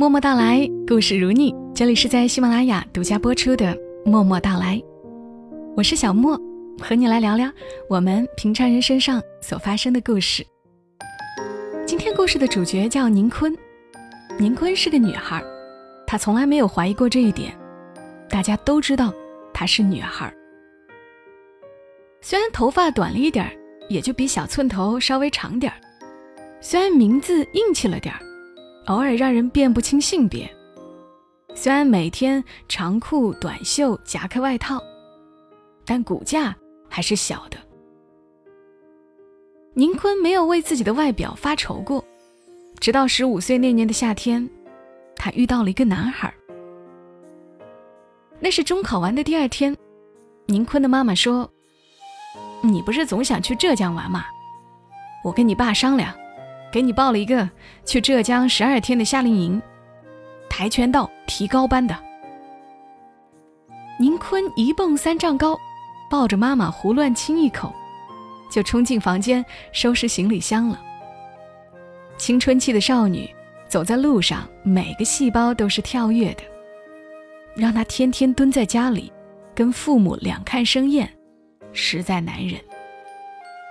默默到来，故事如你。这里是在喜马拉雅独家播出的《默默到来》，我是小莫，和你来聊聊我们平常人身上所发生的故事。今天故事的主角叫宁坤，宁坤是个女孩，她从来没有怀疑过这一点。大家都知道她是女孩，虽然头发短了一点儿，也就比小寸头稍微长点儿；虽然名字硬气了点儿。偶尔让人辨不清性别。虽然每天长裤、短袖、夹克、外套，但骨架还是小的。宁坤没有为自己的外表发愁过，直到十五岁那年的夏天，他遇到了一个男孩。那是中考完的第二天，宁坤的妈妈说：“你不是总想去浙江玩吗？我跟你爸商量。”给你报了一个去浙江十二天的夏令营，跆拳道提高班的。宁坤一蹦三丈高，抱着妈妈胡乱亲一口，就冲进房间收拾行李箱了。青春期的少女走在路上，每个细胞都是跳跃的，让她天天蹲在家里，跟父母两看生厌，实在难忍。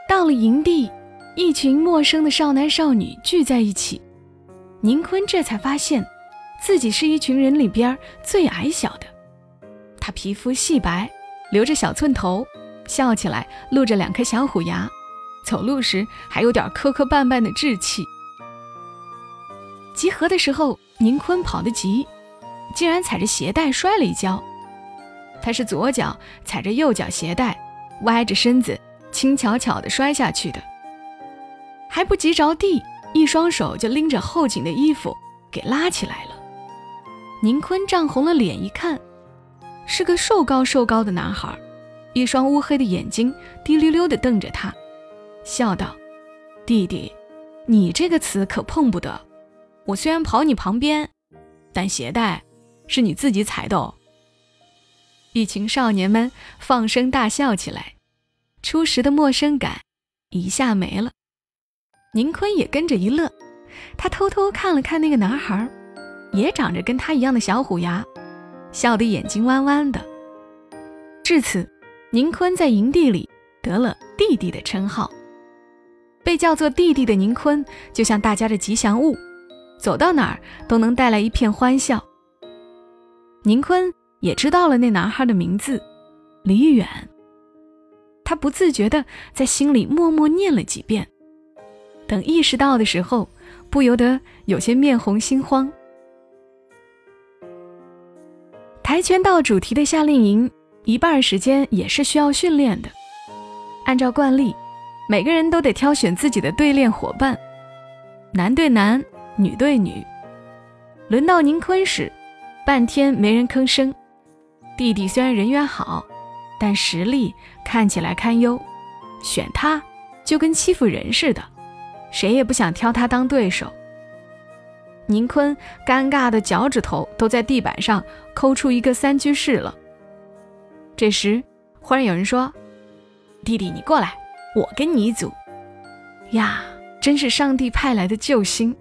到了营地。一群陌生的少男少女聚在一起，宁坤这才发现，自己是一群人里边最矮小的。他皮肤细白，留着小寸头，笑起来露着两颗小虎牙，走路时还有点磕磕绊绊的稚气。集合的时候，宁坤跑得急，竟然踩着鞋带摔了一跤。他是左脚踩着右脚鞋带，歪着身子，轻巧巧地摔下去的。还不及着地，一双手就拎着后颈的衣服给拉起来了。宁坤涨红了脸，一看，是个瘦高瘦高的男孩，一双乌黑的眼睛滴溜溜地瞪着他，笑道：“弟弟，你这个词可碰不得。我虽然跑你旁边，但鞋带是你自己踩的。”哦。”一群少年们放声大笑起来，初时的陌生感一下没了。宁坤也跟着一乐，他偷偷看了看那个男孩，也长着跟他一样的小虎牙，笑得眼睛弯弯的。至此，宁坤在营地里得了“弟弟”的称号。被叫做弟弟的宁坤，就像大家的吉祥物，走到哪儿都能带来一片欢笑。宁坤也知道了那男孩的名字，李远。他不自觉地在心里默默念了几遍。等意识到的时候，不由得有些面红心慌。跆拳道主题的夏令营，一半时间也是需要训练的。按照惯例，每个人都得挑选自己的对练伙伴，男对男，女对女。轮到宁坤时，半天没人吭声。弟弟虽然人缘好，但实力看起来堪忧，选他就跟欺负人似的。谁也不想挑他当对手。宁坤尴尬的脚趾头都在地板上抠出一个三居室了。这时，忽然有人说：“弟弟，你过来，我跟你一组。”呀，真是上帝派来的救星！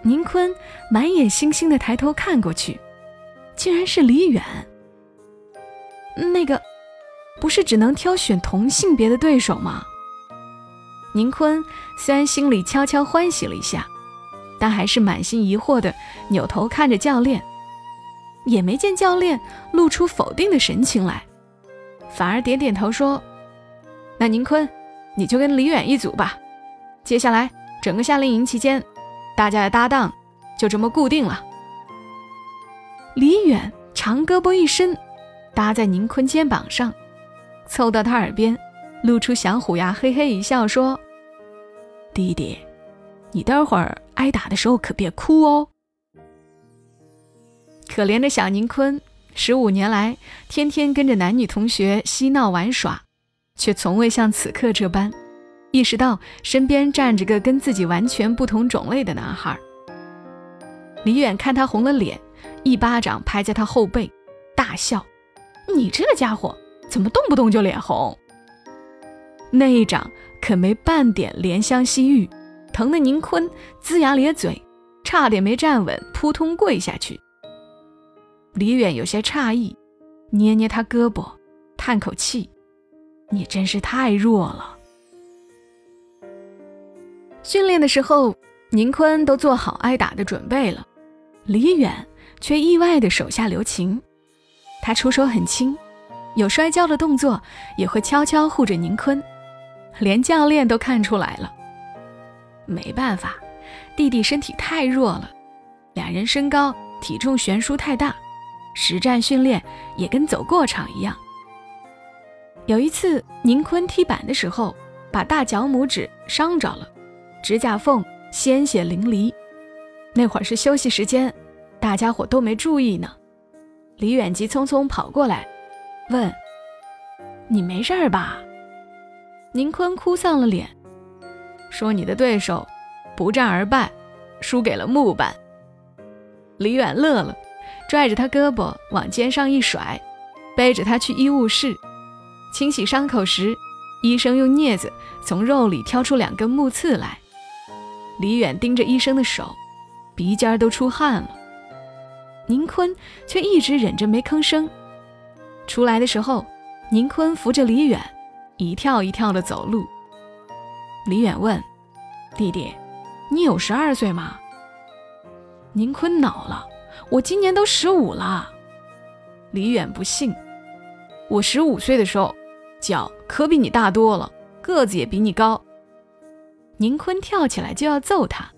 宁坤满眼星星的抬头看过去，竟然是李远。那个，不是只能挑选同性别的对手吗？宁坤虽然心里悄悄欢喜了一下，但还是满心疑惑的扭头看着教练，也没见教练露出否定的神情来，反而点点头说：“那宁坤，你就跟李远一组吧。接下来整个夏令营期间，大家的搭档就这么固定了。”李远长胳膊一伸，搭在宁坤肩膀上，凑到他耳边。露出小虎牙，嘿嘿一笑，说：“弟弟，你待会儿挨打的时候可别哭哦。”可怜的小宁坤，十五年来天天跟着男女同学嬉闹玩耍，却从未像此刻这般意识到身边站着个跟自己完全不同种类的男孩。李远看他红了脸，一巴掌拍在他后背，大笑：“你这个家伙怎么动不动就脸红？”那一掌可没半点怜香惜玉，疼得宁坤龇牙咧嘴，差点没站稳，扑通跪下去。李远有些诧异，捏捏他胳膊，叹口气：“你真是太弱了。”训练的时候，宁坤都做好挨打的准备了，李远却意外的手下留情。他出手很轻，有摔跤的动作，也会悄悄护着宁坤，连教练都看出来了。没办法，弟弟身体太弱了，两人身高体重悬殊太大，实战训练也跟走过场一样。有一次，宁坤踢板的时候，把大脚拇指伤着了，指甲缝鲜血淋漓。那会儿是休息时间，大家伙都没注意呢。李远急匆匆跑过来，问：“你没事儿吧？”宁坤哭丧了脸，说：“你的对手不战而败，输给了木板。”李远乐了，拽着他胳膊往肩上一甩，背着他去医务室清洗伤口时，医生用镊子从肉里挑出两根木刺来。李远盯着医生的手，鼻尖都出汗了。宁坤却一直忍着没吭声。出来的时候，宁坤扶着李远，一跳一跳的走路。李远问：“弟弟，你有十二岁吗？”宁坤恼了：“我今年都十五了。”李远不信：“我十五岁的时候，脚可比你大多了，个子也比你高。”宁坤跳起来就要揍他，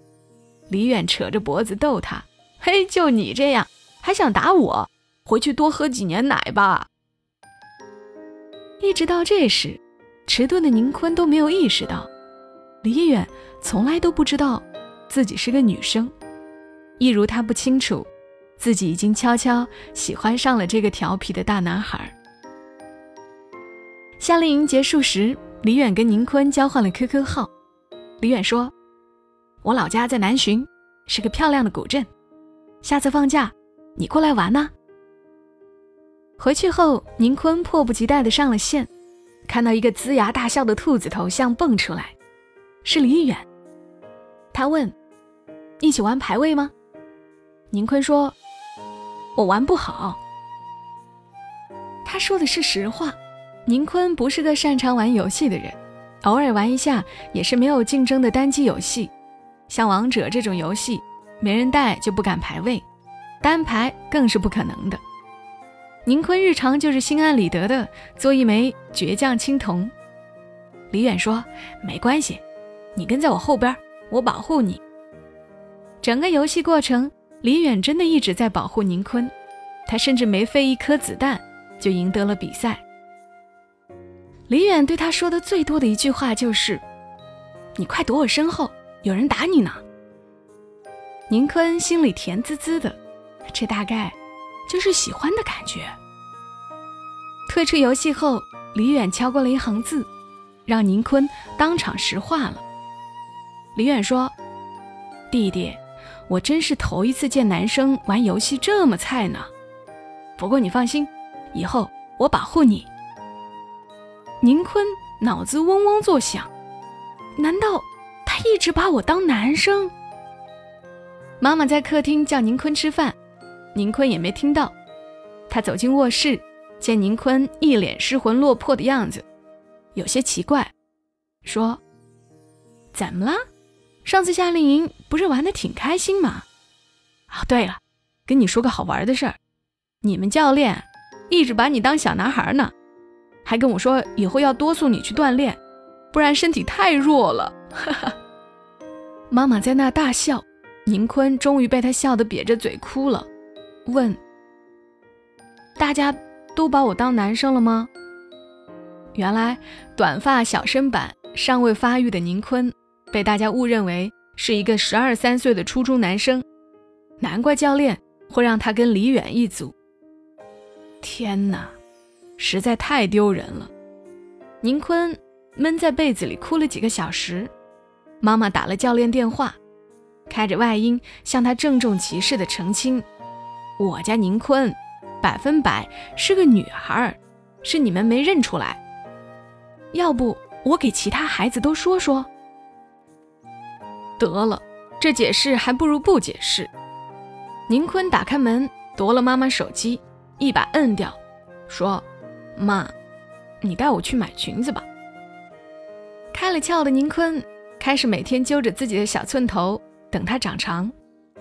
李远扯着脖子逗他：“嘿，就你这样！”还想打我？回去多喝几年奶吧。一直到这时，迟钝的宁坤都没有意识到，李远从来都不知道自己是个女生，一如他不清楚自己已经悄悄喜欢上了这个调皮的大男孩。夏令营结束时，李远跟宁坤交换了 QQ 号。李远说：“我老家在南浔，是个漂亮的古镇，下次放假。”你过来玩呢。回去后，宁坤迫不及待地上了线，看到一个龇牙大笑的兔子头像蹦出来，是李远。他问：“一起玩排位吗？”宁坤说：“我玩不好。”他说的是实话。宁坤不是个擅长玩游戏的人，偶尔玩一下也是没有竞争的单机游戏，像王者这种游戏，没人带就不敢排位。单排更是不可能的。宁坤日常就是心安理得的做一枚倔强青铜。李远说：“没关系，你跟在我后边，我保护你。”整个游戏过程，李远真的一直在保护宁坤，他甚至没费一颗子弹就赢得了比赛。李远对他说的最多的一句话就是：“你快躲我身后，有人打你呢。”宁坤心里甜滋滋的。这大概就是喜欢的感觉。退出游戏后，李远敲过了一行字，让宁坤当场石化了。李远说：“弟弟，我真是头一次见男生玩游戏这么菜呢。不过你放心，以后我保护你。”宁坤脑子嗡嗡作响，难道他一直把我当男生？妈妈在客厅叫宁坤吃饭。宁坤也没听到，他走进卧室，见宁坤一脸失魂落魄的样子，有些奇怪，说：“怎么了？上次夏令营不是玩的挺开心吗？”哦，对了，跟你说个好玩的事儿，你们教练一直把你当小男孩呢，还跟我说以后要多送你去锻炼，不然身体太弱了。哈哈，妈妈在那大笑，宁坤终于被他笑得瘪着嘴哭了。问：大家都把我当男生了吗？原来短发小身板、尚未发育的宁坤，被大家误认为是一个十二三岁的初中男生，难怪教练会让他跟李远一组。天哪，实在太丢人了！宁坤闷在被子里哭了几个小时，妈妈打了教练电话，开着外音向他郑重其事的澄清。我家宁坤，百分百是个女孩，是你们没认出来。要不我给其他孩子都说说。得了，这解释还不如不解释。宁坤打开门，夺了妈妈手机，一把摁掉，说：“妈，你带我去买裙子吧。”开了窍的宁坤开始每天揪着自己的小寸头等它长长，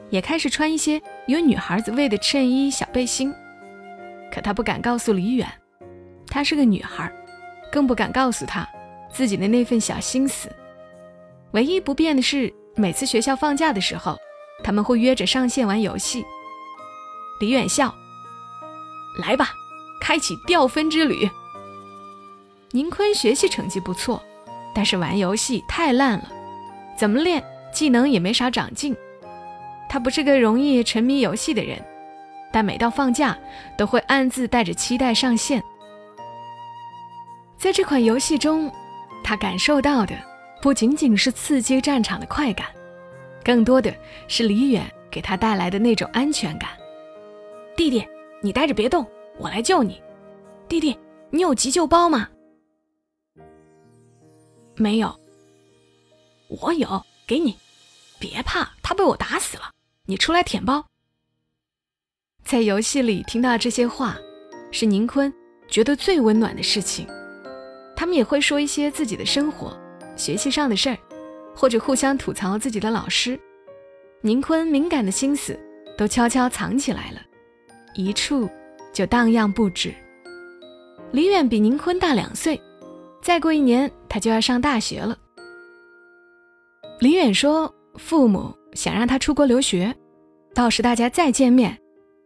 也开始穿一些有女孩子味的衬衣、小背心。可他不敢告诉李远，她是个女孩，更不敢告诉她自己的那份小心思。唯一不变的是，每次学校放假的时候，他们会约着上线玩游戏。李远笑：“来吧，开启掉分之旅。”宁坤学习成绩不错，但是玩游戏太烂了，怎么练技能也没啥长进。他不是个容易沉迷游戏的人，但每到放假都会暗自带着期待上线。在这款游戏中，他感受到的。不仅仅是刺激战场的快感，更多的是李远给他带来的那种安全感。弟弟，你待着别动，我来救你。弟弟，你有急救包吗？没有。我有，给你。别怕，他被我打死了。你出来舔包。在游戏里听到这些话，是宁坤觉得最温暖的事情。他们也会说一些自己的生活。学习上的事儿，或者互相吐槽自己的老师，宁坤敏感的心思都悄悄藏起来了，一处就荡漾不止。李远比宁坤大两岁，再过一年他就要上大学了。李远说：“父母想让他出国留学，到时大家再见面，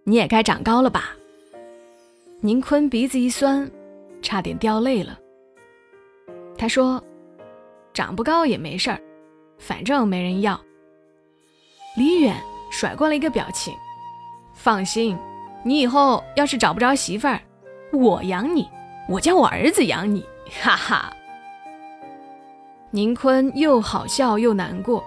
你也该长高了吧？”宁坤鼻子一酸，差点掉泪了。他说。长不高也没事儿，反正没人要。李远甩过了一个表情，放心，你以后要是找不着媳妇儿，我养你，我叫我儿子养你，哈哈。宁坤又好笑又难过，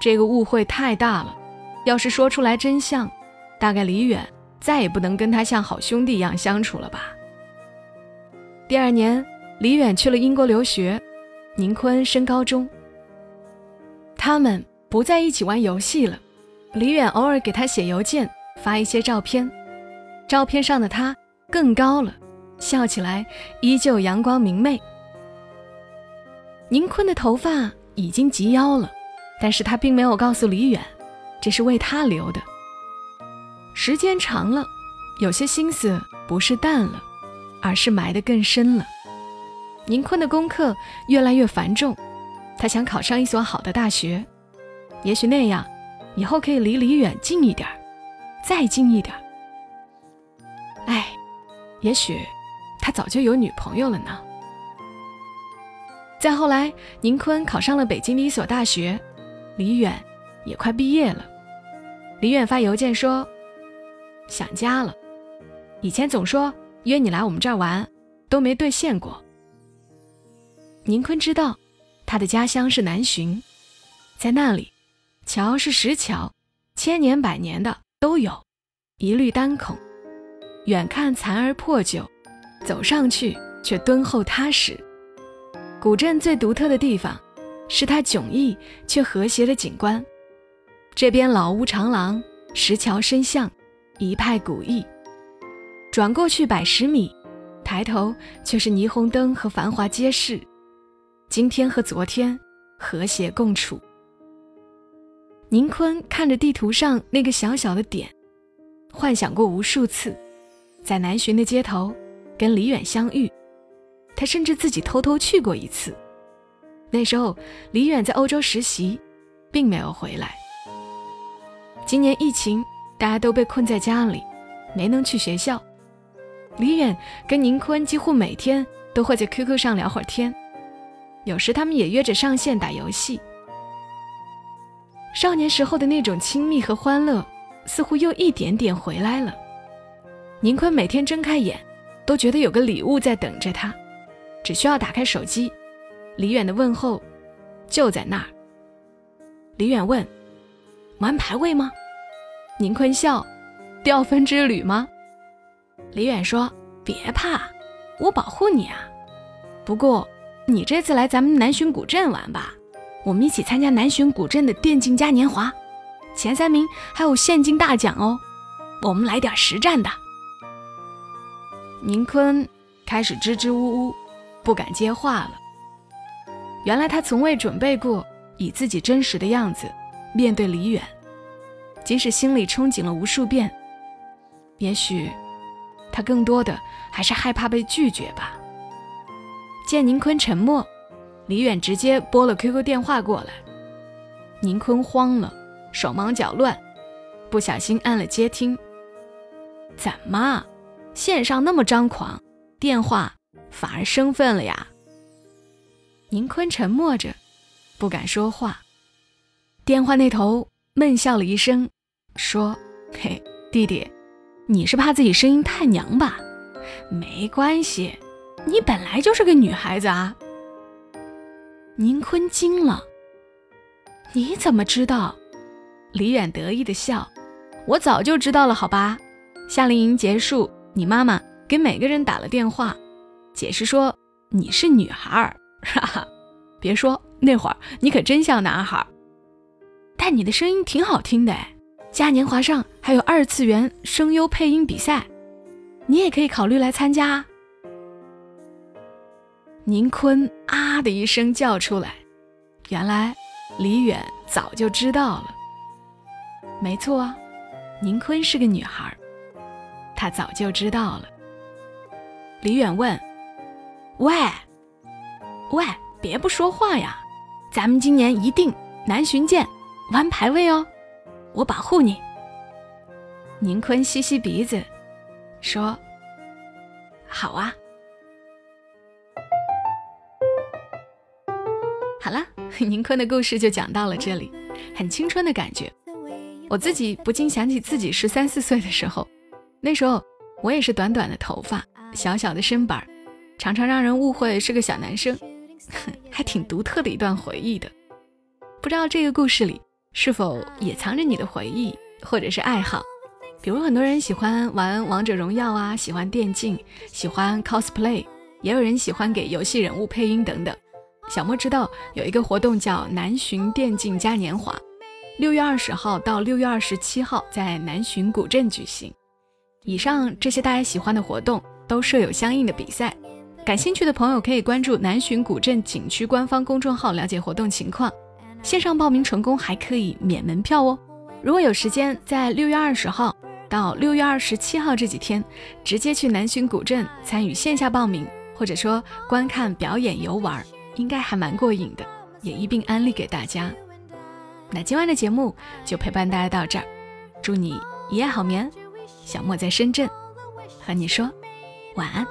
这个误会太大了，要是说出来真相，大概李远再也不能跟他像好兄弟一样相处了吧。第二年，李远去了英国留学。宁坤升高中，他们不在一起玩游戏了。李远偶尔给他写邮件，发一些照片，照片上的他更高了，笑起来依旧阳光明媚。宁坤的头发已经及腰了，但是他并没有告诉李远，这是为他留的。时间长了，有些心思不是淡了，而是埋得更深了。宁坤的功课越来越繁重，他想考上一所好的大学，也许那样，以后可以离李远近一点再近一点哎，也许他早就有女朋友了呢。再后来，宁坤考上了北京的一所大学，李远也快毕业了。李远发邮件说：“想家了，以前总说约你来我们这儿玩，都没兑现过。”宁坤知道，他的家乡是南浔，在那里，桥是石桥，千年百年的都有，一律单孔，远看残而破旧，走上去却敦厚踏实。古镇最独特的地方，是它迥异却和谐的景观。这边老屋长廊，石桥深巷，一派古意。转过去百十米，抬头却是霓虹灯和繁华街市。今天和昨天和谐共处。宁坤看着地图上那个小小的点，幻想过无数次，在南浔的街头跟李远相遇。他甚至自己偷偷去过一次。那时候李远在欧洲实习，并没有回来。今年疫情，大家都被困在家里，没能去学校。李远跟宁坤几乎每天都会在 QQ 上聊会儿天。有时他们也约着上线打游戏。少年时候的那种亲密和欢乐，似乎又一点点回来了。宁坤每天睁开眼，都觉得有个礼物在等着他，只需要打开手机，李远的问候就在那儿。李远问：“玩排位吗？”宁坤笑：“掉分之旅吗？”李远说：“别怕，我保护你啊。不过。”你这次来咱们南浔古镇玩吧，我们一起参加南浔古镇的电竞嘉年华，前三名还有现金大奖哦。我们来点实战的。宁坤开始支支吾吾，不敢接话了。原来他从未准备过以自己真实的样子面对李远，即使心里憧憬了无数遍，也许他更多的还是害怕被拒绝吧。见宁坤沉默，李远直接拨了 QQ 电话过来。宁坤慌了，手忙脚乱，不小心按了接听。怎么，线上那么张狂，电话反而生分了呀？宁坤沉默着，不敢说话。电话那头闷笑了一声，说：“嘿，弟弟，你是怕自己声音太娘吧？没关系，你本来就是个女孩子啊。”宁坤惊了：“你怎么知道？”李远得意的笑：“我早就知道了，好吧？夏令营结束，你妈妈给每个人打了电话，解释说你是女孩儿。” 哈哈，别说那会儿你可真像男孩，但你的声音挺好听的哎。嘉年华上还有二次元声优配音比赛，你也可以考虑来参加。宁坤啊的一声叫出来，原来李远早就知道了。没错啊，宁坤是个女孩，他早就知道了。李远问：“喂？”喂，别不说话呀！咱们今年一定南巡见，玩排位哦，我保护你。宁坤吸吸鼻子，说：“好啊。”好了，宁坤的故事就讲到了这里，很青春的感觉。我自己不禁想起自己十三四岁的时候，那时候我也是短短的头发，小小的身板，常常让人误会是个小男生。还挺独特的一段回忆的，不知道这个故事里是否也藏着你的回忆或者是爱好？比如很多人喜欢玩王者荣耀啊，喜欢电竞，喜欢 cosplay，也有人喜欢给游戏人物配音等等。小莫知道有一个活动叫南浔电竞嘉年华，六月二十号到六月二十七号在南浔古镇举行。以上这些大家喜欢的活动都设有相应的比赛。感兴趣的朋友可以关注南浔古镇景区官方公众号了解活动情况。线上报名成功还可以免门票哦。如果有时间，在六月二十号到六月二十七号这几天，直接去南浔古镇参与线下报名，或者说观看表演游玩，应该还蛮过瘾的。也一并安利给大家。那今晚的节目就陪伴大家到这儿，祝你一夜好眠。小莫在深圳，和你说晚安。